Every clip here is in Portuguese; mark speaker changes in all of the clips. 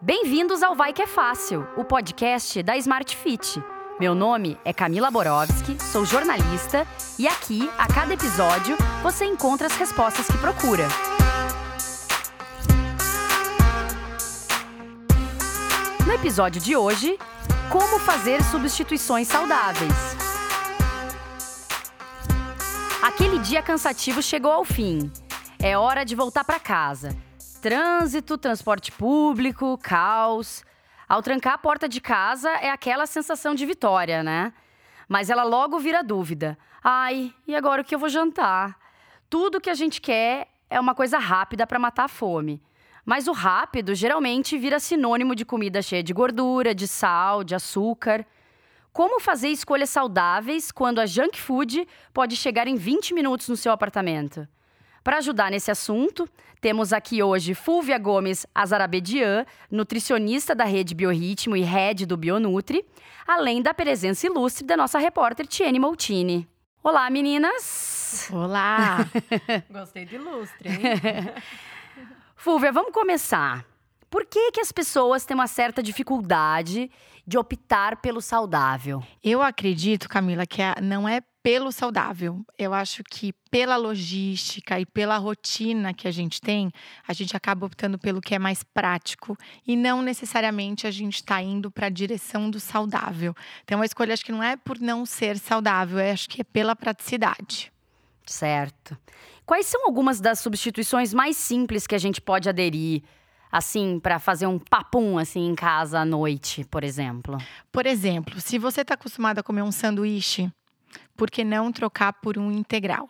Speaker 1: Bem-vindos ao Vai Que é Fácil, o podcast da Smart Fit. Meu nome é Camila Borowski, sou jornalista e aqui, a cada episódio, você encontra as respostas que procura. No episódio de hoje, como fazer substituições saudáveis. Aquele dia cansativo chegou ao fim. É hora de voltar para casa. Trânsito, transporte público, caos. Ao trancar a porta de casa é aquela sensação de vitória, né? Mas ela logo vira dúvida. Ai, e agora o que eu vou jantar? Tudo que a gente quer é uma coisa rápida para matar a fome. Mas o rápido geralmente vira sinônimo de comida cheia de gordura, de sal, de açúcar. Como fazer escolhas saudáveis quando a junk food pode chegar em 20 minutos no seu apartamento? Para ajudar nesse assunto, temos aqui hoje Fúvia Gomes Azarabedian, nutricionista da rede Biorritmo e head do Bionutri, além da presença ilustre da nossa repórter Tiene Moutini. Olá, meninas!
Speaker 2: Olá!
Speaker 3: Gostei de ilustre, hein?
Speaker 1: Fúvia, vamos começar. Por que, que as pessoas têm uma certa dificuldade de optar pelo saudável?
Speaker 2: Eu acredito, Camila, que não é pelo saudável. Eu acho que pela logística e pela rotina que a gente tem, a gente acaba optando pelo que é mais prático e não necessariamente a gente está indo para a direção do saudável. Então, a escolha acho que não é por não ser saudável, acho que é pela praticidade.
Speaker 1: Certo. Quais são algumas das substituições mais simples que a gente pode aderir? Assim, para fazer um papum assim em casa à noite, por exemplo?
Speaker 2: Por exemplo, se você está acostumado a comer um sanduíche, por que não trocar por um integral?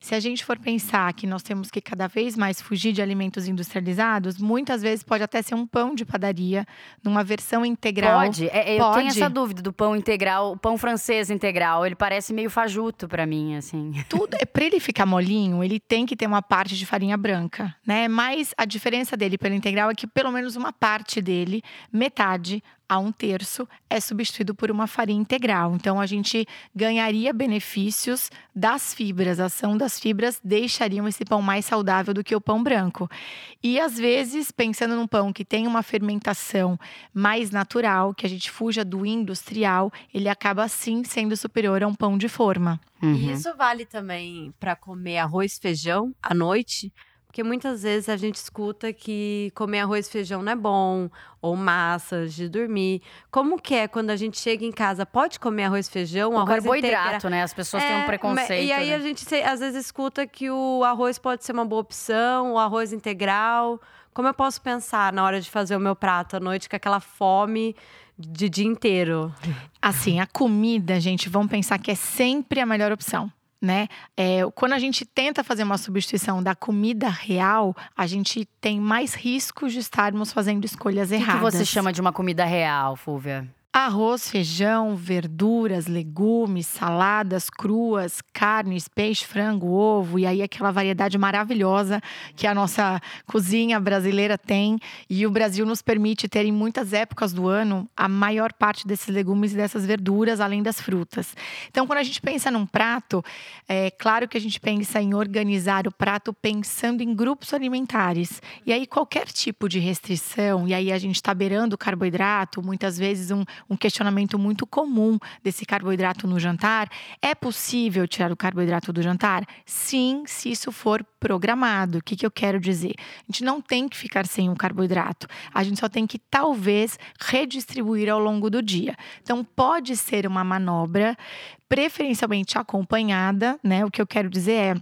Speaker 2: Se a gente for pensar que nós temos que cada vez mais fugir de alimentos industrializados, muitas vezes pode até ser um pão de padaria, numa versão integral.
Speaker 1: Pode. É, eu pode. tenho essa dúvida do pão integral, o pão francês integral. Ele parece meio fajuto para mim, assim.
Speaker 2: Tudo. É, para ele ficar molinho, ele tem que ter uma parte de farinha branca, né? Mas a diferença dele pelo integral é que pelo menos uma parte dele, metade, a um terço é substituído por uma farinha integral. Então, a gente ganharia benefícios das fibras. A ação das fibras deixariam esse pão mais saudável do que o pão branco. E, às vezes, pensando num pão que tem uma fermentação mais natural, que a gente fuja do industrial, ele acaba, sim, sendo superior a um pão de forma.
Speaker 3: Uhum. E isso vale também para comer arroz e feijão à noite? Porque muitas vezes a gente escuta que comer arroz e feijão não é bom, ou massas de dormir. Como que é quando a gente chega em casa? Pode comer arroz e feijão?
Speaker 1: O arroz carboidrato, integra... né? As pessoas é, têm um é, preconceito.
Speaker 3: E aí
Speaker 1: né?
Speaker 3: a gente às vezes escuta que o arroz pode ser uma boa opção, o arroz integral. Como eu posso pensar na hora de fazer o meu prato à noite com aquela fome de dia inteiro?
Speaker 2: Assim, a comida, gente, vamos pensar que é sempre a melhor opção né? É, quando a gente tenta fazer uma substituição da comida real, a gente tem mais riscos de estarmos fazendo escolhas erradas.
Speaker 1: O que você chama de uma comida real, Fúvia?
Speaker 2: Arroz, feijão, verduras, legumes, saladas cruas, carnes, peixe, frango, ovo, e aí aquela variedade maravilhosa que a nossa cozinha brasileira tem. E o Brasil nos permite ter em muitas épocas do ano a maior parte desses legumes e dessas verduras, além das frutas. Então, quando a gente pensa num prato, é claro que a gente pensa em organizar o prato pensando em grupos alimentares. E aí, qualquer tipo de restrição, e aí a gente está beirando o carboidrato, muitas vezes um um questionamento muito comum desse carboidrato no jantar. É possível tirar o carboidrato do jantar? Sim, se isso for programado. O que, que eu quero dizer? A gente não tem que ficar sem o carboidrato. A gente só tem que, talvez, redistribuir ao longo do dia. Então, pode ser uma manobra preferencialmente acompanhada, né? O que eu quero dizer é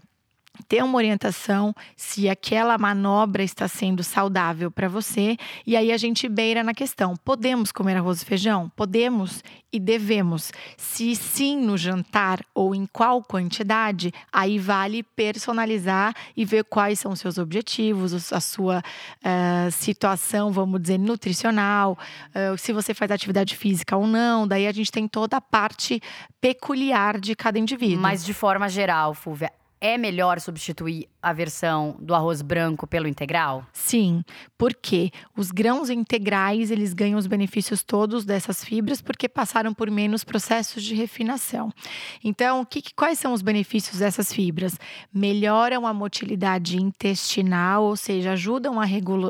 Speaker 2: ter uma orientação se aquela manobra está sendo saudável para você. E aí a gente beira na questão: podemos comer arroz e feijão? Podemos e devemos. Se sim no jantar ou em qual quantidade, aí vale personalizar e ver quais são os seus objetivos, a sua uh, situação, vamos dizer, nutricional, uh, se você faz atividade física ou não. Daí a gente tem toda a parte peculiar de cada indivíduo.
Speaker 1: Mas de forma geral, Fúvia é melhor substituir a versão do arroz branco pelo integral?
Speaker 2: Sim, porque os grãos integrais, eles ganham os benefícios todos dessas fibras porque passaram por menos processos de refinação. Então, que, quais são os benefícios dessas fibras? Melhoram a motilidade intestinal, ou seja, ajudam a,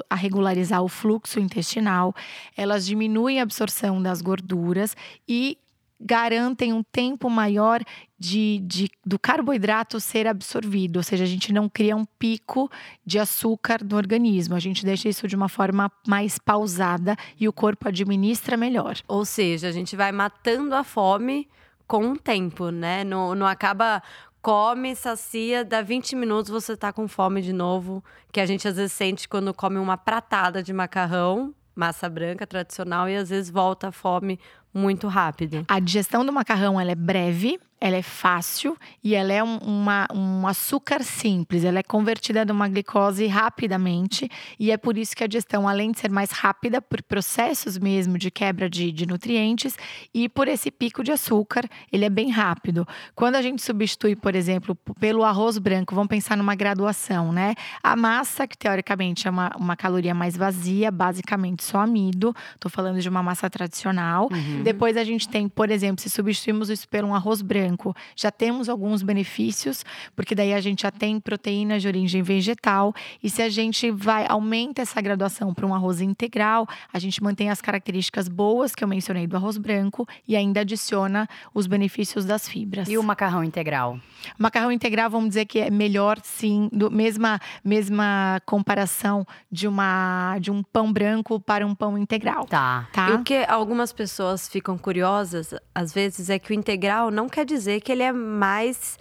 Speaker 2: a regularizar o fluxo intestinal, elas diminuem a absorção das gorduras e garantem um tempo maior de, de, do carboidrato ser absorvido, ou seja, a gente não cria um pico de açúcar no organismo, a gente deixa isso de uma forma mais pausada e o corpo administra melhor.
Speaker 3: Ou seja, a gente vai matando a fome com o tempo, né? Não, não acaba come, sacia, dá 20 minutos você tá com fome de novo, que a gente às vezes sente quando come uma pratada de macarrão, massa branca tradicional e às vezes volta a fome muito rápido.
Speaker 2: A digestão do macarrão ela é breve, ela é fácil e ela é um, uma, um açúcar simples. Ela é convertida numa glicose rapidamente e é por isso que a digestão, além de ser mais rápida, por processos mesmo de quebra de, de nutrientes e por esse pico de açúcar, ele é bem rápido. Quando a gente substitui, por exemplo, pelo arroz branco, vamos pensar numa graduação, né? A massa, que teoricamente é uma, uma caloria mais vazia, basicamente só amido, estou falando de uma massa tradicional. Uhum. Depois a gente tem, por exemplo, se substituímos isso por um arroz branco, já temos alguns benefícios, porque daí a gente já tem proteína de origem vegetal. E se a gente vai aumenta essa graduação para um arroz integral, a gente mantém as características boas que eu mencionei do arroz branco e ainda adiciona os benefícios das fibras.
Speaker 1: E o macarrão integral?
Speaker 2: O macarrão integral, vamos dizer que é melhor, sim, do, mesma, mesma comparação de, uma, de um pão branco para um pão integral.
Speaker 1: Tá.
Speaker 3: tá. E o que algumas pessoas ficam curiosas, às vezes, é que o integral não quer dizer que ele é mais.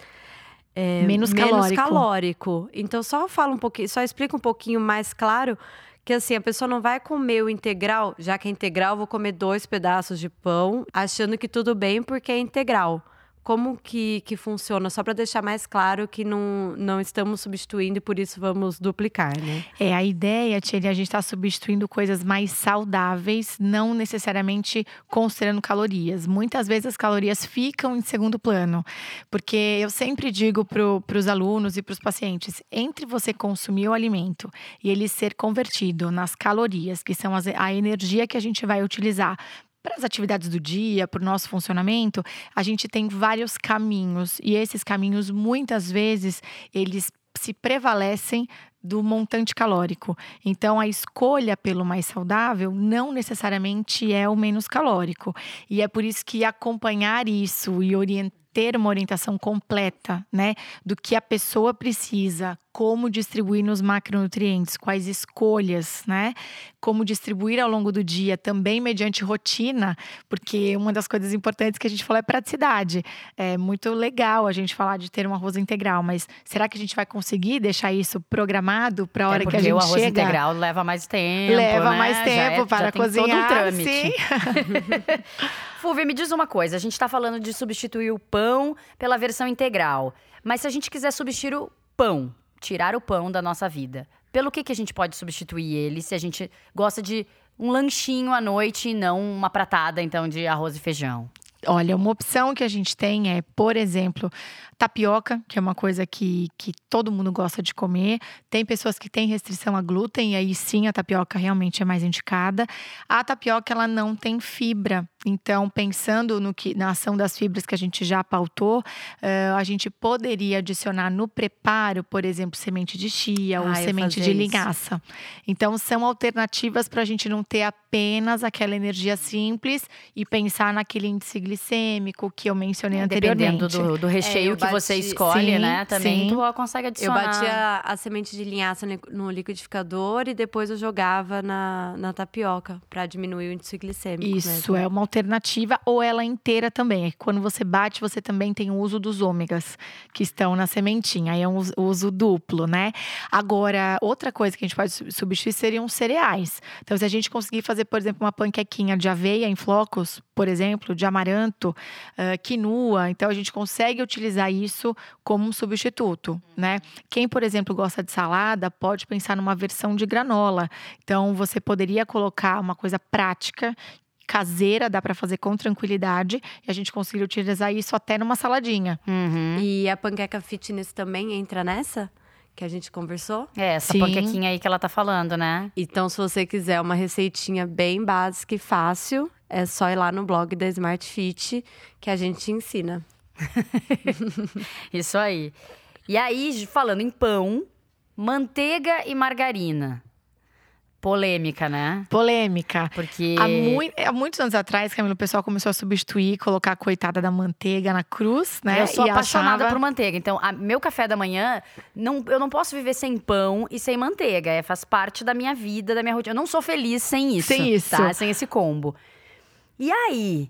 Speaker 3: É,
Speaker 2: menos, menos calórico.
Speaker 3: calórico. Então, só fala um pouquinho, só explica um pouquinho mais claro que assim, a pessoa não vai comer o integral, já que é integral, vou comer dois pedaços de pão, achando que tudo bem porque é integral. Como que, que funciona? Só para deixar mais claro que não, não estamos substituindo e por isso vamos duplicar, né?
Speaker 2: É, a ideia, Tia, a gente está substituindo coisas mais saudáveis, não necessariamente considerando calorias. Muitas vezes as calorias ficam em segundo plano, porque eu sempre digo para os alunos e para os pacientes: entre você consumir o alimento e ele ser convertido nas calorias, que são as, a energia que a gente vai utilizar para as atividades do dia, para o nosso funcionamento, a gente tem vários caminhos e esses caminhos muitas vezes eles se prevalecem do montante calórico. Então, a escolha pelo mais saudável não necessariamente é o menos calórico. E é por isso que acompanhar isso e orientar ter uma orientação completa, né, do que a pessoa precisa, como distribuir nos macronutrientes, quais escolhas, né? Como distribuir ao longo do dia, também mediante rotina, porque uma das coisas importantes que a gente falou é praticidade. É muito legal a gente falar de ter um arroz integral, mas será que a gente vai conseguir deixar isso programado para a hora é que a gente chega?
Speaker 1: o arroz
Speaker 2: chega?
Speaker 1: integral leva mais tempo,
Speaker 2: Leva
Speaker 1: né?
Speaker 2: mais tempo
Speaker 1: é,
Speaker 2: para cozinhar, todo um trâmite. sim.
Speaker 1: Fulvia, me diz uma coisa. A gente está falando de substituir o pão pela versão integral. Mas se a gente quiser substituir o pão, tirar o pão da nossa vida, pelo que, que a gente pode substituir ele se a gente gosta de um lanchinho à noite e não uma pratada, então, de arroz e feijão?
Speaker 2: Olha, uma opção que a gente tem é, por exemplo, tapioca, que é uma coisa que, que todo mundo gosta de comer. Tem pessoas que têm restrição a glúten, e aí sim a tapioca realmente é mais indicada. A tapioca, ela não tem fibra. Então, pensando no que, na ação das fibras que a gente já pautou, uh, a gente poderia adicionar no preparo, por exemplo, semente de chia ou semente de linhaça. Isso. Então, são alternativas para a gente não ter apenas aquela energia simples e pensar naquele índice glicêmico que eu mencionei é, anteriormente.
Speaker 1: Dependendo do, do recheio é, que bati, você escolhe, sim, né? Também sim. tu consegue adicionar.
Speaker 3: Eu batia a semente de linhaça no liquidificador e depois eu jogava na, na tapioca para diminuir o índice glicêmico.
Speaker 2: Isso,
Speaker 3: mesmo.
Speaker 2: é uma alternativa ou ela inteira também. É quando você bate, você também tem o uso dos ômegas que estão na sementinha. Aí é um uso duplo, né? Agora, outra coisa que a gente pode substituir seriam cereais. Então, se a gente conseguir fazer, por exemplo, uma panquequinha de aveia em flocos, por exemplo, de amaranto, uh, quinua, então a gente consegue utilizar isso como um substituto, né? Quem, por exemplo, gosta de salada, pode pensar numa versão de granola. Então, você poderia colocar uma coisa prática caseira, dá para fazer com tranquilidade e a gente conseguiu utilizar isso até numa saladinha.
Speaker 1: Uhum.
Speaker 3: E a panqueca fitness também entra nessa? Que a gente conversou?
Speaker 1: É, essa
Speaker 2: Sim.
Speaker 1: panquequinha aí que ela tá falando, né?
Speaker 3: Então, se você quiser uma receitinha bem básica e fácil, é só ir lá no blog da Smart Fit que a gente ensina.
Speaker 1: Isso aí. E aí, falando em pão, manteiga e margarina. Polêmica, né?
Speaker 2: Polêmica.
Speaker 1: Porque.
Speaker 2: Há, mui- há muitos anos atrás, Camila, o pessoal começou a substituir, colocar a coitada da manteiga na cruz, né?
Speaker 1: Eu sou
Speaker 2: E
Speaker 1: apaixonada
Speaker 2: achava-
Speaker 1: por manteiga. Então, a- meu café da manhã, não, eu não posso viver sem pão e sem manteiga. É, faz parte da minha vida, da minha rotina. Eu não sou feliz sem isso.
Speaker 2: Sem isso.
Speaker 1: Tá? Sem esse combo. E aí?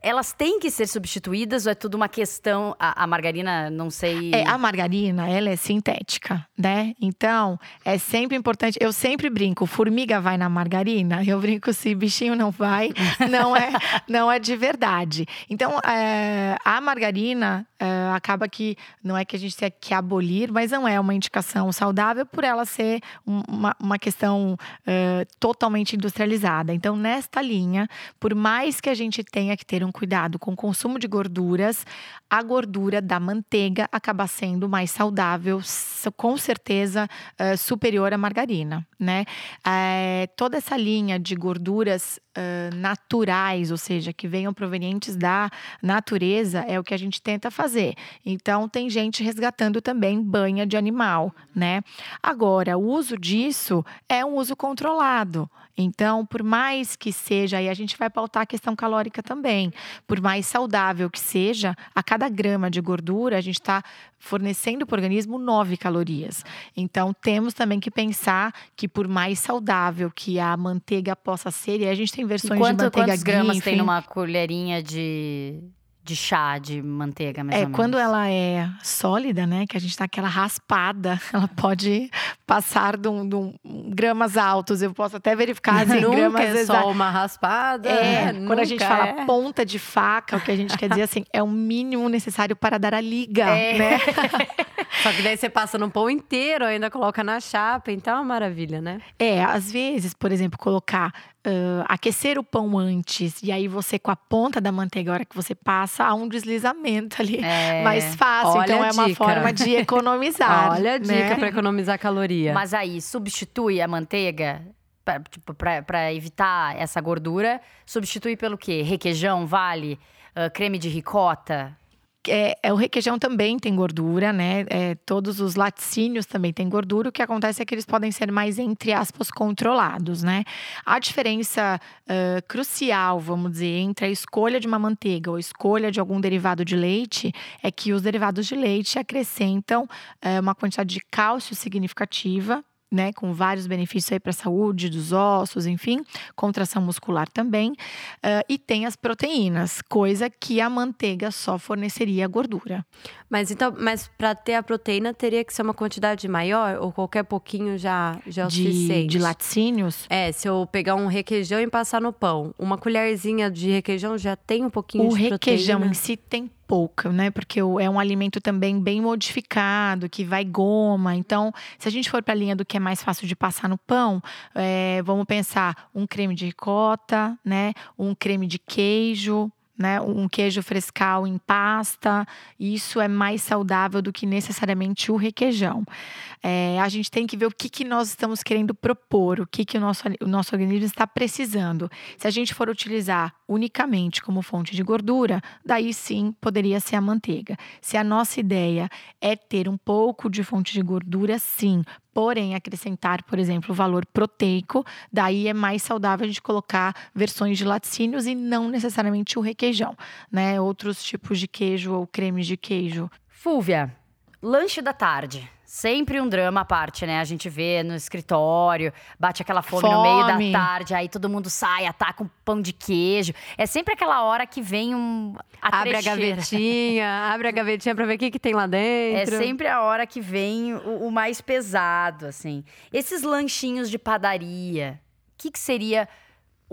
Speaker 1: Elas têm que ser substituídas ou é tudo uma questão. A, a margarina, não sei.
Speaker 2: É, a margarina, ela é sintética, né? Então, é sempre importante. Eu sempre brinco, formiga vai na margarina. Eu brinco se bichinho não vai, não é, não é de verdade. Então, é, a margarina é, acaba que não é que a gente tenha que abolir, mas não é uma indicação saudável por ela ser um- uma, uma questão é, totalmente industrializada. Então, nesta linha, por mais que a gente tenha que ter um cuidado com o consumo de gorduras, a gordura da manteiga acaba sendo mais saudável, com certeza eh, superior à margarina, né? Eh, toda essa linha de gorduras eh, naturais, ou seja, que venham provenientes da natureza, é o que a gente tenta fazer. Então, tem gente resgatando também banha de animal, né? Agora, o uso disso é um uso controlado. Então, por mais que seja, aí a gente vai pautar a questão calórica também. Por mais saudável que seja, a cada grama de gordura, a gente está fornecendo para o organismo 9 calorias. Então, temos também que pensar que, por mais saudável que a manteiga possa ser, e a gente tem
Speaker 1: E
Speaker 2: versões
Speaker 1: quanto,
Speaker 2: de manteiga
Speaker 1: quantos gramas
Speaker 2: Giffen.
Speaker 1: tem numa colherinha de, de chá de manteiga, mais
Speaker 2: É, quando ela é sólida, né? Que a gente tá aquela raspada, ela pode passar de, um, de um- gramas altos. Eu posso até verificar assim,
Speaker 3: Nunca
Speaker 2: gramas
Speaker 3: é
Speaker 2: exa-
Speaker 3: só uma raspada.
Speaker 2: É,
Speaker 3: né?
Speaker 2: quando a gente
Speaker 3: Nunca
Speaker 2: fala
Speaker 3: é.
Speaker 2: ponta de faca, o que a gente quer dizer assim, é o mínimo necessário para dar a liga,
Speaker 1: É.
Speaker 2: né?
Speaker 3: Só que daí você passa no pão inteiro, ainda coloca na chapa, então é uma maravilha, né?
Speaker 2: É, às vezes, por exemplo, colocar, ah, aquecer o pão antes, e aí você com a ponta da manteiga, a hora que você passa, há um deslizamento ali.
Speaker 1: É.
Speaker 2: Mais fácil, então é uma
Speaker 3: dica.
Speaker 2: forma de economizar.
Speaker 3: Olha a dica
Speaker 2: né?
Speaker 3: pra economizar caloria.
Speaker 1: Mas aí, substitui a manteiga pra, tipo, pra, pra evitar essa gordura. Substitui pelo quê? Requeijão, vale? Ah, creme de ricota?
Speaker 2: É, é, o requeijão também tem gordura, né? É, todos os laticínios também têm gordura. O que acontece é que eles podem ser mais, entre aspas, controlados, né? A diferença ah, crucial, vamos dizer, entre a escolha de uma manteiga ou a escolha de algum derivado de leite é que os derivados de leite acrescentam eh, uma quantidade de cálcio significativa. Né, com vários benefícios aí para a saúde dos ossos, enfim, contração muscular também. Ah, e tem as proteínas, coisa que a manteiga só forneceria gordura.
Speaker 3: Mas então, mas para ter a proteína teria que ser uma quantidade maior ou qualquer pouquinho já já é o
Speaker 2: de,
Speaker 3: suficiente?
Speaker 2: de laticínios.
Speaker 3: É, se eu pegar um requeijão e passar no pão, uma colherzinha de requeijão já tem um pouquinho
Speaker 2: O
Speaker 3: de
Speaker 2: requeijão
Speaker 3: proteína?
Speaker 2: em si tem pouca, né? Porque é um alimento também bem modificado, que vai goma. Então, se a gente for para a linha do que é mais fácil de passar no pão, é, vamos pensar um creme de ricota, né? Um creme de queijo. Né, um queijo frescal em pasta, isso é mais saudável do que necessariamente o requeijão. É, a gente tem que ver o que, que nós estamos querendo propor, o que, que o, nosso, o nosso organismo está precisando. Se a gente for utilizar unicamente como fonte de gordura, daí sim poderia ser a manteiga. Se a nossa ideia é ter um pouco de fonte de gordura, sim, porém acrescentar, por exemplo, o valor proteico, daí é mais saudável a gente colocar versões de laticínios e não necessariamente o requeijão, né? Outros tipos de queijo ou cremes de queijo.
Speaker 1: Fúvia, lanche da tarde. Sempre um drama à parte, né? A gente vê no escritório, bate aquela fome, no meio
Speaker 2: Fome.
Speaker 1: da tarde, aí todo mundo sai, ataca um pão de queijo. É sempre aquela hora que vem um. A
Speaker 3: Abre a
Speaker 1: trecheira.
Speaker 3: gavetinha, abre a gavetinha pra ver o que, que tem lá
Speaker 1: É
Speaker 3: dentro.
Speaker 1: sempre a hora que vem o, o mais pesado, assim. Esses lanchinhos de padaria, o que, que seria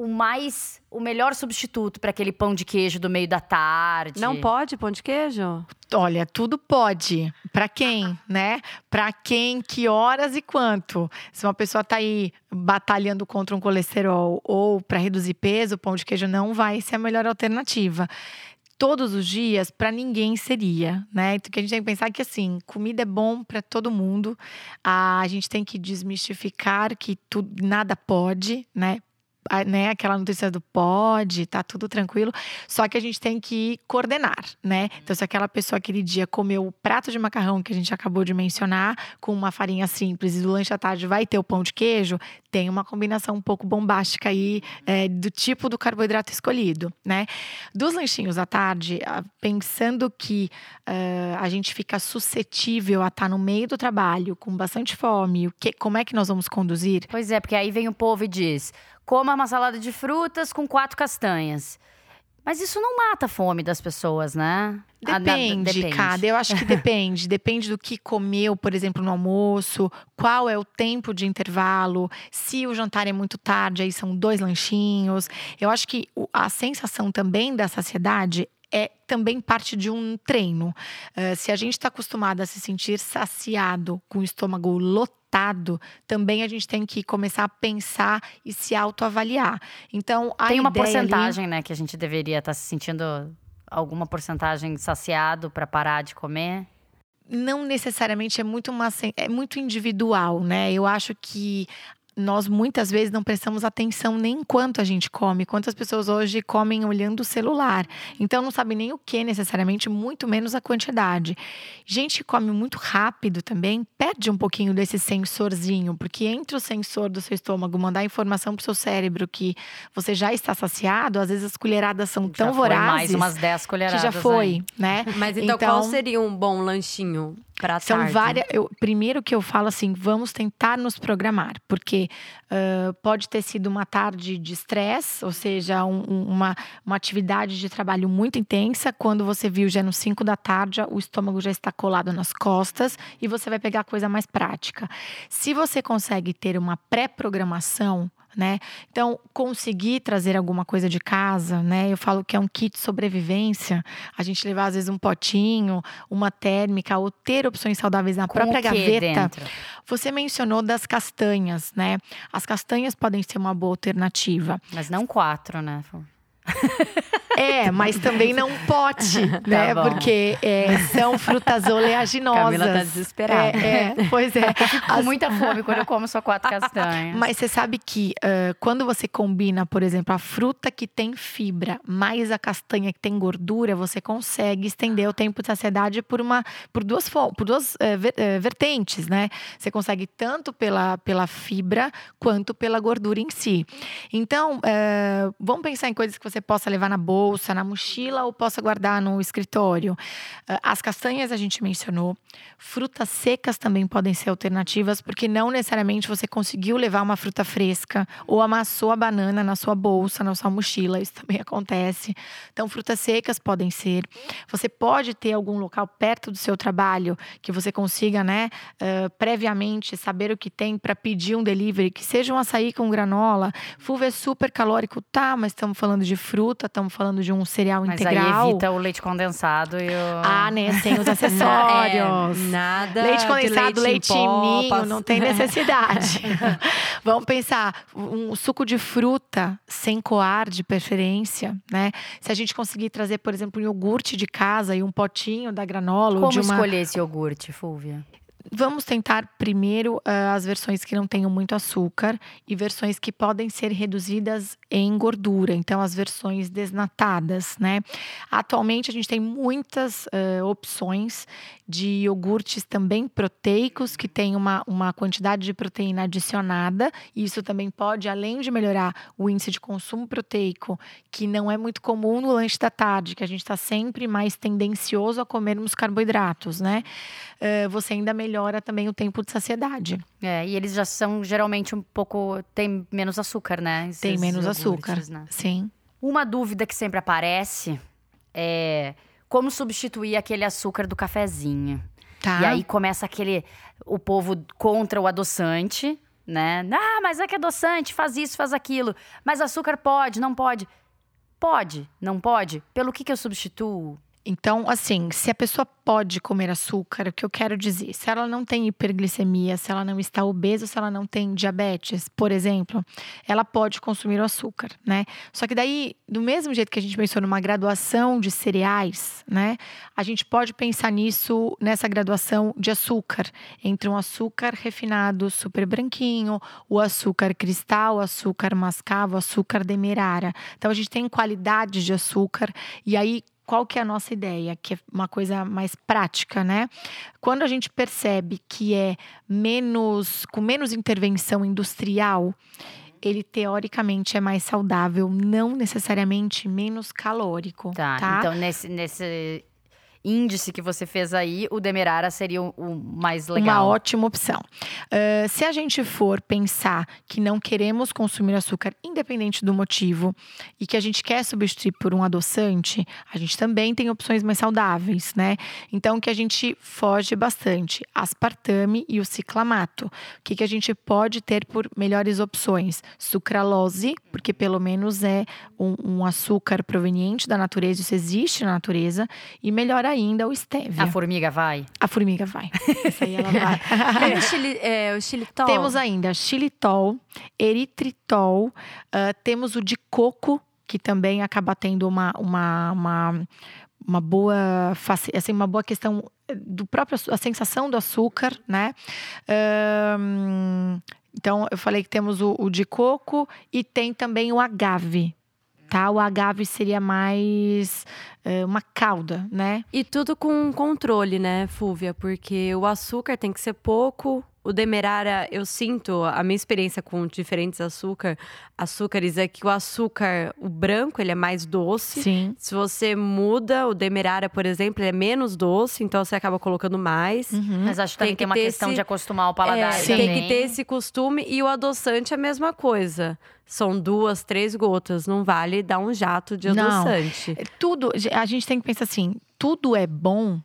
Speaker 1: o mais. o melhor substituto para aquele pão de queijo do meio da tarde?
Speaker 3: Não pode pão de queijo?
Speaker 2: Olha, tudo pode. Para quem, né? Para quem, que horas e quanto? Se uma pessoa tá aí batalhando contra um colesterol ou para reduzir peso, o pão de queijo não vai ser a melhor alternativa todos os dias, para ninguém seria, né? Então, que a gente tem que pensar que assim, comida é bom para todo mundo. A gente tem que desmistificar que tudo, nada pode, né? Né, aquela notícia do pode, tá tudo tranquilo. Só que a gente tem que coordenar, né? Então, se aquela pessoa aquele dia comeu o prato de macarrão que a gente acabou de mencionar, com uma farinha simples, e do lanche à tarde vai ter o pão de queijo, tem uma combinação um pouco bombástica aí é, do tipo do carboidrato escolhido, né? Dos lanchinhos à tarde, pensando que uh, a gente fica suscetível a estar tá no meio do trabalho, com bastante fome, o que, como é que nós vamos conduzir?
Speaker 1: Pois é, porque aí vem o povo e diz coma uma salada de frutas com quatro castanhas. Mas isso não mata a fome das pessoas, né?
Speaker 2: Depende, depende. cada. Eu acho que depende. depende do que comeu, por exemplo, no almoço, qual é o tempo de intervalo, se o jantar é muito tarde, aí são dois lanchinhos. Eu acho que a sensação também da saciedade é também parte de um treino. Uh, se a gente está acostumado a se sentir saciado com o estômago lotado, também a gente tem que começar a pensar e se autoavaliar. Então,
Speaker 1: a tem uma porcentagem,
Speaker 2: ali...
Speaker 1: né, que a gente deveria estar tá se sentindo alguma porcentagem saciado para parar de comer?
Speaker 2: Não necessariamente é muito uma, é muito individual, né? Eu acho que nós muitas vezes não prestamos atenção nem quanto a gente come. Quantas pessoas hoje comem olhando o celular. Então não sabe nem o que necessariamente, muito menos a quantidade. Gente que come muito rápido também perde um pouquinho desse sensorzinho, porque entre o sensor do seu estômago mandar informação para o seu cérebro que você já está saciado, às vezes as colheradas são já tão vorazes.
Speaker 1: mais umas 10 colheradas.
Speaker 2: Que já foi, né?
Speaker 3: Mas então, então qual seria um bom lanchinho? Pra
Speaker 2: São
Speaker 3: tarde.
Speaker 2: várias. Eu, primeiro que eu falo assim, vamos tentar nos programar, porque uh, pode ter sido uma tarde de estresse, ou seja, um, uma, uma atividade de trabalho muito intensa. Quando você viu já no 5 da tarde, o estômago já está colado nas costas e você vai pegar a coisa mais prática. Se você consegue ter uma pré-programação, né? Então, conseguir trazer alguma coisa de casa, né? Eu falo que é um kit sobrevivência. A gente levar, às vezes, um potinho, uma térmica, ou ter opções saudáveis na
Speaker 1: Com
Speaker 2: própria gaveta.
Speaker 1: Dentro?
Speaker 2: Você mencionou das castanhas, né? As castanhas podem ser uma boa alternativa.
Speaker 1: Mas não quatro, né?
Speaker 2: É, mas também não pote, tá né? Tá Porque é, são frutas oleaginosas.
Speaker 3: Camila tá desesperada.
Speaker 2: É, é pois é.
Speaker 1: Com muita fome quando eu como só quatro castanhas.
Speaker 2: Mas você sabe que uh, quando você combina, por exemplo, a fruta que tem fibra mais a castanha que tem gordura, você consegue estender o tempo de saciedade por uma, por duas, por duas uh, ver, uh, vertentes, né? Você consegue tanto pela, pela fibra quanto pela gordura em si. Então, vamos pensar em coisas que você possa levar na bolsa bolsa, na mochila ou possa guardar no escritório. Ah, as castanhas a gente mencionou. Frutas secas também podem ser alternativas, porque não necessariamente você conseguiu levar uma fruta fresca ou amassou a banana na sua bolsa, na sua mochila. Isso também acontece. Então, frutas secas podem ser. Você pode ter algum local perto do seu trabalho que você consiga, né, uh, previamente saber o que tem para pedir um delivery, que seja um açaí com granola. Fulva é super calórico, tá, mas estamos falando de fruta, estamos falando falando de um cereal
Speaker 1: Mas
Speaker 2: integral.
Speaker 1: Aí evita o leite condensado e o.
Speaker 2: Ah, né? Sem os acessórios.
Speaker 3: é, nada.
Speaker 2: Leite condensado, leite,
Speaker 3: leite
Speaker 2: ninho, passa... não tem necessidade. Vamos pensar, um suco de fruta sem coar, de preferência, né? Se a gente conseguir trazer, por exemplo, um iogurte de casa e um potinho da granola.
Speaker 1: Como
Speaker 2: de uma...
Speaker 1: escolher esse iogurte, Fúvia?
Speaker 2: Vamos tentar primeiro uh, as versões que não tenham muito açúcar e versões que podem ser reduzidas em gordura, então as versões desnatadas, né? Atualmente a gente tem muitas uh, opções de iogurtes também proteicos que têm uma, uma quantidade de proteína adicionada, e isso também pode, além de melhorar o índice de consumo proteico, que não é muito comum no lanche da tarde, que a gente está sempre mais tendencioso a comermos carboidratos, né? Uh, você ainda melhora melhora também o tempo de saciedade.
Speaker 1: É, e eles já são geralmente um pouco. tem menos açúcar, né?
Speaker 2: Esses tem menos açúcar. Né? Sim.
Speaker 1: Uma dúvida que sempre aparece é como substituir aquele açúcar do cafezinho.
Speaker 2: Tá.
Speaker 1: E aí começa aquele. O povo contra o adoçante, né? Ah, mas é que adoçante, faz isso, faz aquilo. Mas açúcar pode, não pode. Pode, não pode? Pelo que, que eu substituo?
Speaker 2: Então, assim, se a pessoa pode comer açúcar, o que eu quero dizer, se ela não tem hiperglicemia, se ela não está obesa, se ela não tem diabetes, por exemplo, ela pode consumir o açúcar, né? Só que daí, do mesmo jeito que a gente pensou numa graduação de cereais, né? A gente pode pensar nisso nessa graduação de açúcar, entre um açúcar refinado super branquinho, o açúcar cristal, o açúcar mascavo, o açúcar demerara. Então a gente tem qualidades de açúcar e aí qual que é a nossa ideia, que é uma coisa mais prática, né? Quando a gente percebe que é menos com menos intervenção industrial, ele teoricamente é mais saudável, não necessariamente menos calórico.
Speaker 1: Tá.
Speaker 2: tá?
Speaker 1: Então, nesse, nesse índice que você fez aí, o Demerara seria o, o mais legal.
Speaker 2: Uma ótima opção. Uh, se a gente for pensar que não queremos consumir açúcar, independente do motivo, e que a gente quer substituir por um adoçante, a gente também tem opções mais saudáveis, né? Então, que a gente foge bastante, aspartame e o ciclamato. O que, que a gente pode ter por melhores opções? Sucralose, porque pelo menos é um, um açúcar proveniente da natureza, isso existe na natureza, e melhor ainda o stevia.
Speaker 1: A formiga vai?
Speaker 2: A formiga vai. Essa aí ela vai.
Speaker 3: E o, xili, é, o xilitol?
Speaker 2: Temos ainda xilitol, eritritol, uh, temos o de coco, que também acaba tendo uma, uma, uma, uma boa assim, uma boa questão do próprio a sensação do açúcar, né? Um, então eu falei que temos o, o de coco e tem também o agave, tá? O agave seria mais é, uma cauda, né?
Speaker 3: E tudo com controle, né, Fúvia? Porque o açúcar tem que ser pouco. O demerara, eu sinto, a minha experiência com diferentes açúcar, açúcares é que o açúcar, o branco, ele é mais doce.
Speaker 2: Sim.
Speaker 3: Se você muda o demerara, por exemplo, ele é menos doce, então você acaba colocando mais.
Speaker 2: Uhum.
Speaker 1: Mas acho que
Speaker 3: Tem
Speaker 1: tem,
Speaker 3: que
Speaker 1: uma
Speaker 3: ter
Speaker 1: questão
Speaker 3: esse-
Speaker 1: de acostumar o paladar
Speaker 3: É, tem que ter esse costume. E o adoçante é a mesma coisa. São duas, três gotas. Não vale dar um jato de
Speaker 2: Não.
Speaker 3: adoçante.
Speaker 2: Tudo, a gente tem que pensar assim, tudo é bom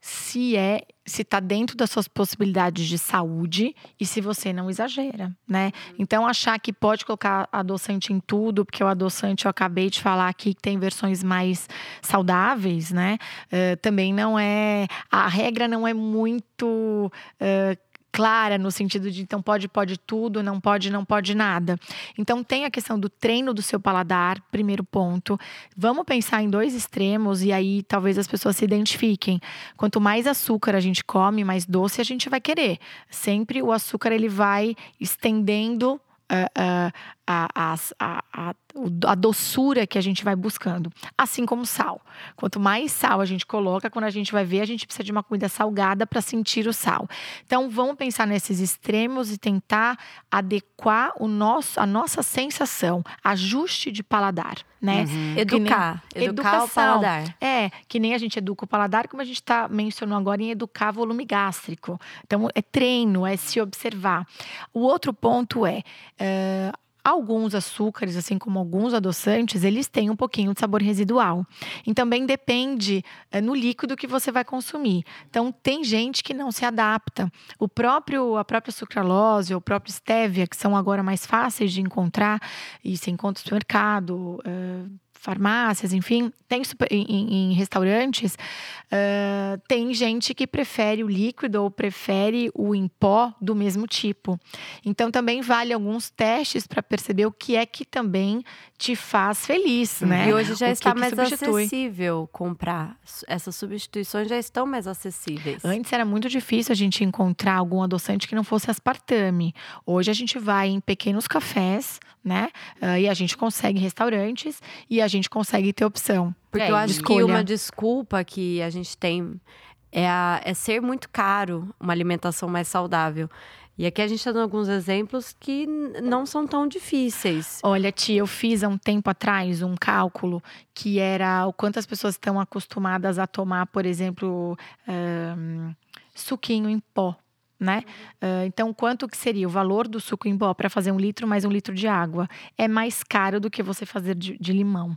Speaker 2: se é se tá dentro das suas possibilidades de saúde e se você não exagera, né? Então achar que pode colocar adoçante em tudo, porque o adoçante eu acabei de falar aqui que tem versões mais saudáveis, né? Eh, também não é a regra não é muito eh, clara no sentido de então pode pode tudo, não pode não pode nada. Então tem a questão do treino do seu paladar, primeiro ponto. Vamos pensar em dois extremos e aí talvez as pessoas se identifiquem. Quanto mais açúcar a gente come, mais doce a gente vai querer. Sempre o açúcar ele vai estendendo ah, ah, a, a, a, a, o- doçura que a gente vai buscando. Assim como sal. Quanto mais sal a gente coloca, quando a gente vai ver, a gente precisa de uma comida salgada para sentir o sal. Então vamos pensar nesses extremos e tentar adequar o nosso, a nossa sensação, ajuste de paladar, né?
Speaker 1: Uhum.
Speaker 3: Educar. Educar o
Speaker 2: Educação.
Speaker 3: paladar.
Speaker 2: É, que nem a gente educa o paladar, como a gente tá, mencionou agora em educar volume gástrico. Então, é treino, é se observar. O outro ponto é. eh, Alguns açúcares, assim como alguns adoçantes, eles têm um pouquinho de sabor residual. E também depende eh, no líquido que você vai consumir. Então, tem gente que não se adapta. O próprio, a própria sucralose, ou o próprio stevia, que são agora mais fáceis de encontrar, e se encontra no supermercado, eh, farmácias, enfim, tem super- em, em- restaurantes, ah, tem gente que prefere o líquido ou prefere o em pó do mesmo tipo. Então também vale alguns testes para perceber o que é que também te faz feliz, né?
Speaker 3: E hoje já
Speaker 2: O que
Speaker 3: está
Speaker 2: que
Speaker 3: mais
Speaker 2: substitui.
Speaker 3: acessível comprar. Essas substituições já estão mais acessíveis.
Speaker 2: Antes era muito difícil a gente encontrar algum adoçante que não fosse aspartame. Hoje a gente vai em pequenos cafés, né? Ah, e a gente consegue restaurantes e a gente consegue ter opção.
Speaker 3: Porque
Speaker 1: É,
Speaker 3: eu acho
Speaker 2: escolha.
Speaker 3: que uma desculpa que a gente tem é, a- é ser muito caro uma alimentação mais saudável. E aqui a gente está dando alguns exemplos que não são tão difíceis.
Speaker 2: Olha, tia, eu fiz há um tempo atrás um cálculo que era o quanto as pessoas estão acostumadas a tomar, por exemplo, ahn, suquinho em pó. Né? Ah, então, quanto que seria o valor do suco em pó para fazer um litro mais um litro de água? É mais caro do que você fazer de, de limão.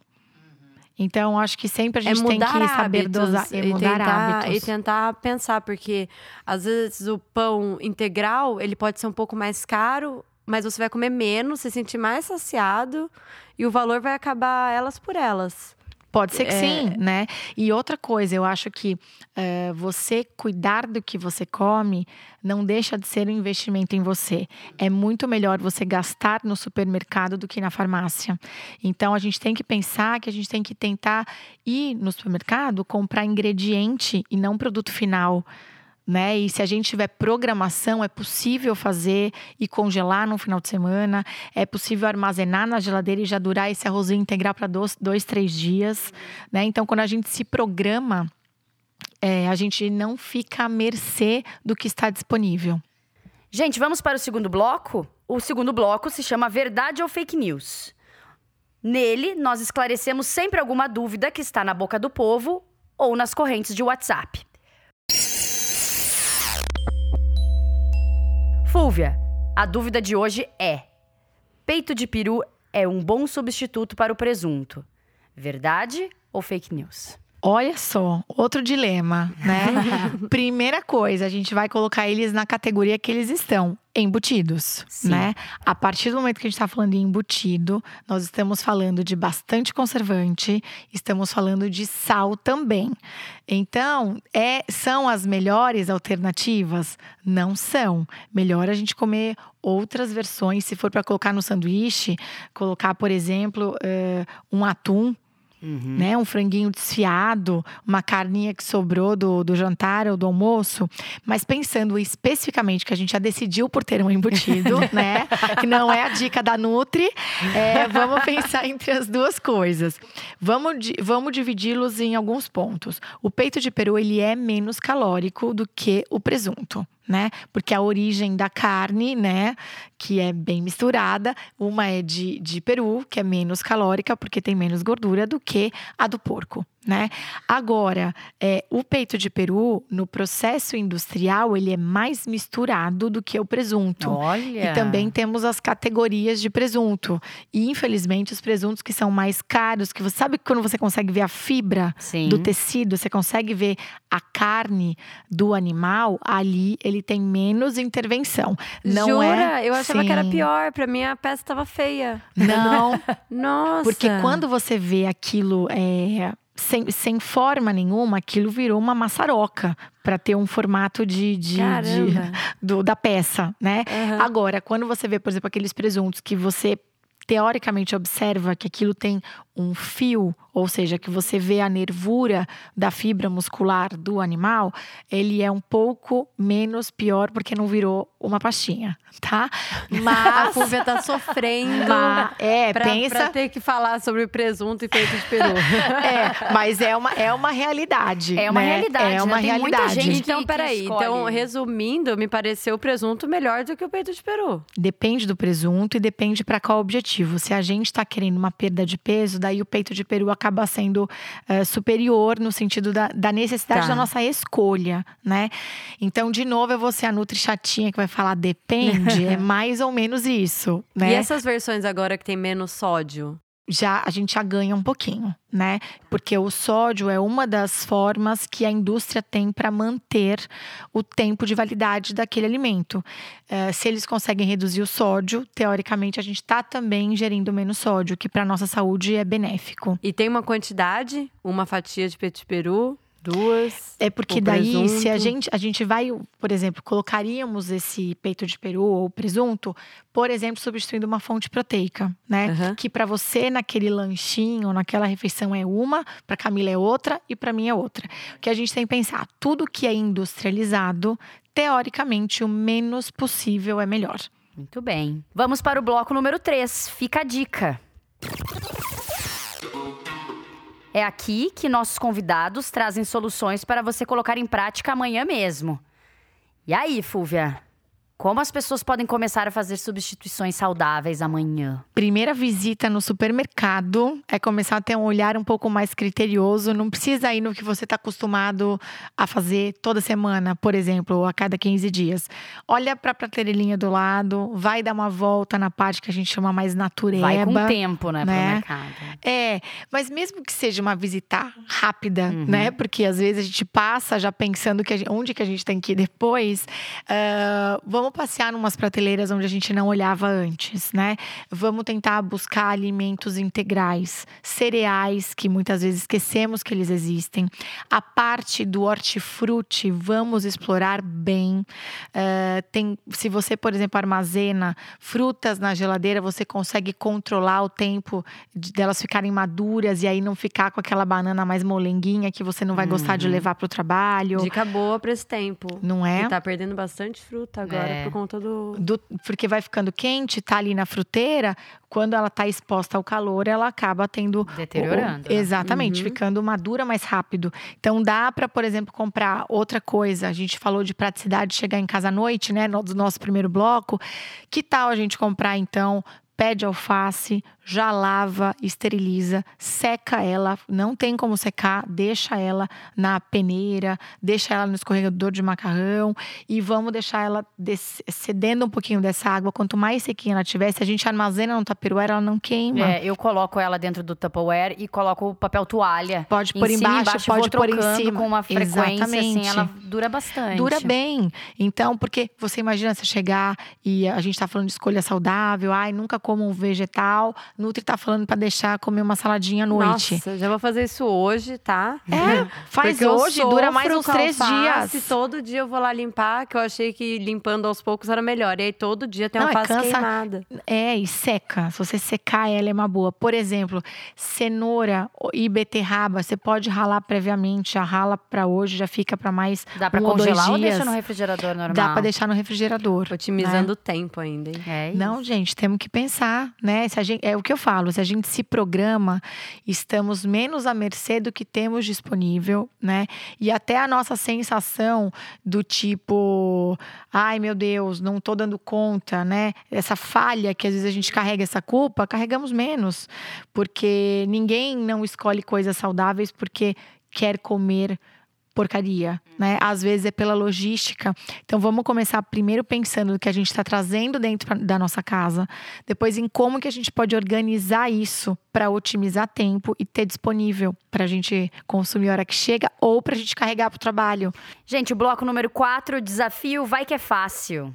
Speaker 2: Então, acho que sempre a
Speaker 3: É
Speaker 2: gente tem que
Speaker 3: mudar
Speaker 2: saber
Speaker 3: hábitos
Speaker 2: dosar e mudar
Speaker 3: tentar,
Speaker 2: hábitos.
Speaker 3: E tentar pensar, porque às vezes o pão integral, ele pode ser um pouco mais caro, mas você vai comer menos, se sentir mais saciado e o valor vai acabar elas por elas.
Speaker 2: Pode ser que
Speaker 3: É.
Speaker 2: sim, né? E outra coisa, eu acho que eh, você cuidar do que você come não deixa de ser um investimento em você. É muito melhor você gastar no supermercado do que na farmácia. Então a gente tem que pensar que a gente tem que tentar ir no supermercado comprar ingrediente e não produto final. Né? E se a gente tiver programação, é possível fazer e congelar no final de semana, é possível armazenar na geladeira e já durar esse arrozinho integral para dois, dois, três dias. Né? Então, quando a gente se programa, é, a gente não fica à mercê do que está disponível.
Speaker 1: Gente, vamos para o segundo bloco? O segundo bloco se chama Verdade ou Fake News. Nele, nós esclarecemos sempre alguma dúvida que está na boca do povo ou nas correntes de WhatsApp. Fúvia, a dúvida de hoje é: peito de peru é um bom substituto para o presunto? Verdade ou fake news?
Speaker 2: Olha só, outro dilema, né? Primeira coisa, a gente vai colocar eles na categoria que eles estão, embutidos,
Speaker 1: Sim.
Speaker 2: né? A partir do momento que a gente está falando em embutido, nós estamos falando de bastante conservante, estamos falando de sal também. Então, é, são as melhores alternativas? Não são. Melhor a gente comer outras versões, se for para colocar no sanduíche, colocar, por exemplo, eh, um atum né? Um franguinho desfiado, uma carninha que sobrou do, do jantar ou do almoço. Mas pensando especificamente que a gente já decidiu por ter um embutido, né? Que não é a dica da Nutri. é, vamos pensar entre as duas coisas. Vamos, vamos dividi-los em alguns pontos. O peito de peru, ele é menos calórico do que o presunto. Né? Porque a origem da carne, né, que é bem misturada, uma é de, de peru, que é menos calórica, porque tem menos gordura do que a do porco, né? Agora, é, o peito de peru, no processo industrial, ele é mais misturado do que o presunto.
Speaker 1: Olha.
Speaker 2: E também temos as categorias de presunto. E, infelizmente, os presuntos que são mais caros, que você sabe que quando você consegue ver a fibra
Speaker 1: Sim.
Speaker 2: do tecido, você consegue ver a carne do animal, ali ele tem menos intervenção. Não
Speaker 3: Jura?
Speaker 2: é.
Speaker 3: Eu achava que era
Speaker 2: Sim.
Speaker 3: pior. Pra mim, a peça tava feia.
Speaker 2: Não,
Speaker 3: Nossa.
Speaker 2: porque quando você vê aquilo é, sem, sem forma nenhuma, aquilo virou uma maçaroca para ter um formato de, de- de- do- da peça, né?
Speaker 3: Aham.
Speaker 2: Agora, quando você vê, por exemplo, aqueles presuntos que você teoricamente observa que aquilo tem um fio, ou seja, que você vê a nervura da fibra muscular do animal, ele é um pouco menos pior porque não virou uma pastinha, tá?
Speaker 3: A
Speaker 2: Mas,
Speaker 3: Fúvia tá sofrendo.
Speaker 2: mas é,
Speaker 3: pra,
Speaker 2: pensa
Speaker 3: pra ter que falar sobre presunto e peito de peru.
Speaker 2: É, mas é uma, é uma realidade.
Speaker 1: É uma
Speaker 2: né?
Speaker 1: realidade,
Speaker 2: É
Speaker 1: né?
Speaker 2: uma
Speaker 1: Tem muita
Speaker 2: realidade.
Speaker 1: gente que-
Speaker 3: então, peraí.
Speaker 1: escolhe.
Speaker 3: Então, resumindo, me pareceu o presunto melhor do que o peito de peru.
Speaker 2: Depende do presunto e depende para qual objetivo. Se a gente está querendo uma perda de peso, daí o peito de peru acaba sendo eh, superior no sentido da, da necessidade
Speaker 3: Tá.
Speaker 2: da nossa escolha, né? Então, de novo, eu vou ser a Nutri chatinha que vai falar depende. é mais ou menos isso, né?
Speaker 3: E essas versões agora que tem menos sódio?
Speaker 2: Já a gente já ganha um pouquinho, né? Porque o sódio é uma das formas que a indústria tem para manter o tempo de validade daquele alimento. Eh, se eles conseguem reduzir o sódio, teoricamente a gente está também ingerindo menos sódio, que para nossa saúde é benéfico.
Speaker 3: E tem uma quantidade? Uma fatia de de peru? Duas?
Speaker 2: É porque
Speaker 3: O
Speaker 2: daí, se a gente, a gente vai, por exemplo, colocaríamos esse peito de peru ou presunto, por exemplo, substituindo uma fonte proteica, né?
Speaker 3: Aham.
Speaker 2: Que para você naquele lanchinho, naquela refeição é uma, para Camila é outra e para mim é outra. O que a gente tem que pensar, tudo que é industrializado, teoricamente o menos possível é melhor.
Speaker 1: Muito bem. Vamos para o bloco número 3. Fica a dica. É aqui que nossos convidados trazem soluções para você colocar em prática amanhã mesmo. E aí, Fúvia? Como as pessoas podem começar a fazer substituições saudáveis amanhã?
Speaker 2: Primeira visita no supermercado é começar a ter um olhar um pouco mais criterioso. Não precisa ir no que você está acostumado a fazer toda semana, por exemplo, ou a cada 15 dias. Olha para a prateleirinha do lado, vai dar uma volta na parte que a gente chama mais natureba.
Speaker 1: Vai com tempo, né,
Speaker 2: né?
Speaker 1: pro mercado.
Speaker 2: É, mas mesmo que seja uma visita rápida, né? Porque às vezes a gente passa já pensando que gente- onde que a gente tem que ir depois. ah, vamos passear numas prateleiras onde a gente não olhava antes, né? Vamos tentar buscar alimentos integrais, cereais que muitas vezes esquecemos que eles existem. A parte do hortifruti, vamos explorar bem. Ah, tem, se você, por exemplo, armazena frutas na geladeira, você consegue controlar o tempo de- delas ficarem maduras e aí não ficar com aquela banana mais molenguinha que você não vai gostar de levar para o trabalho.
Speaker 3: Dica boa pra esse tempo.
Speaker 2: Não é?
Speaker 3: Que tá perdendo bastante fruta agora
Speaker 1: É.
Speaker 3: por conta do.
Speaker 2: Do- porque vai ficando quente, tá ali na fruteira, quando ela tá exposta ao calor, ela acaba tendo
Speaker 1: Deteriorando,
Speaker 2: o-
Speaker 1: né?
Speaker 2: exatamente,
Speaker 3: Uhum.
Speaker 2: ficando madura mais rápido. Então dá para, por exemplo, comprar outra coisa. A gente falou de praticidade de chegar em casa à noite, né, no do nosso primeiro bloco. Que tal a gente comprar então pé de alface, já lava, esteriliza, seca ela, não tem como secar, deixa ela na peneira, deixa ela no escorregador de macarrão e vamos deixar ela cedendo um pouquinho dessa água. Quanto mais sequinha ela tiver, se a gente armazena no taperoeiro, ela não queima.
Speaker 1: É, eu coloco ela dentro do Tupperware e coloco o papel toalha.
Speaker 2: Pode pôr embaixo,
Speaker 1: vou
Speaker 2: pode pôr em cima.
Speaker 1: com uma frequência, assim,
Speaker 2: Exatamente.
Speaker 1: ela dura bastante.
Speaker 2: Dura bem. Então, porque você imagina você chegar e a gente tá falando de escolha saudável, ai, nunca como um vegetal. Nutri tá falando para deixar comer uma saladinha à noite.
Speaker 3: Nossa, já vou fazer isso hoje, tá?
Speaker 2: É, faz
Speaker 3: Porque
Speaker 2: hoje, dura mais uns três
Speaker 3: alface,
Speaker 2: dias.
Speaker 3: Todo dia eu vou lá limpar, que eu achei que limpando aos poucos era melhor. E aí todo dia tem
Speaker 2: Não, é
Speaker 3: alface
Speaker 2: cansa-
Speaker 3: queimada.
Speaker 2: É, e seca. Se você secar ela, é uma boa. Por exemplo, cenoura e beterraba, você pode ralar previamente. Já rala para hoje, já fica para mais
Speaker 1: Dá pra
Speaker 2: um ou dois
Speaker 1: congelar ou
Speaker 2: dias.
Speaker 1: deixa no refrigerador normal?
Speaker 2: Dá para deixar no refrigerador.
Speaker 3: Otimizando o tempo ainda, hein?
Speaker 1: É isso.
Speaker 2: Não, gente, temos que pensar, né? Se a gente, é o que eu falo, se a gente se programa, estamos menos à mercê do que temos disponível, né? E até a nossa sensação do tipo, ai meu Deus, não tô dando conta, né? Essa falha que às vezes a gente carrega essa culpa, carregamos menos, porque ninguém não escolhe coisas saudáveis porque quer comer porcaria, né? Às vezes é pela logística. Então vamos começar primeiro pensando no que a gente está trazendo dentro da nossa casa, depois em como que a gente pode organizar isso para otimizar tempo e ter disponível para a gente consumir a hora que chega ou para a gente carregar para o trabalho.
Speaker 1: Gente, o bloco número 4, desafio Vai Que É Fácil.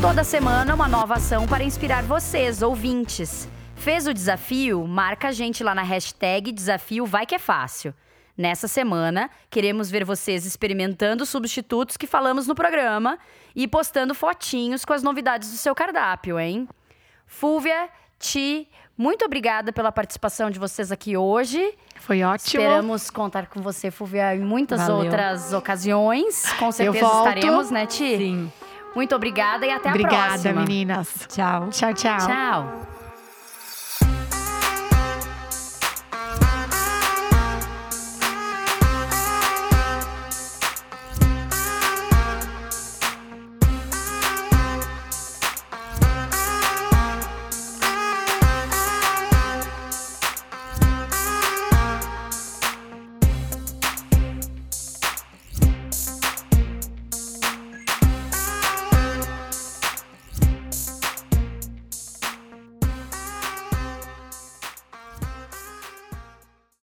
Speaker 1: Toda semana, uma nova ação para inspirar vocês, ouvintes. Fez o desafio? Marca a gente lá na hashtag Desafio Vai Que É Fácil. Nessa semana, queremos ver vocês experimentando os substitutos que falamos no programa e postando fotinhos com as novidades do seu cardápio, hein? Fúvia, Ti, muito obrigada pela participação de vocês aqui hoje.
Speaker 2: Foi ótimo.
Speaker 1: Esperamos contar com você, Fúvia, em muitas
Speaker 3: Valeu.
Speaker 1: outras ocasiões. Com certeza estaremos, né, Ti?
Speaker 3: Sim.
Speaker 1: Muito obrigada e até a
Speaker 2: Obrigada,
Speaker 1: próxima.
Speaker 2: meninas.
Speaker 3: Tchau.
Speaker 2: Tchau, tchau.
Speaker 1: Tchau.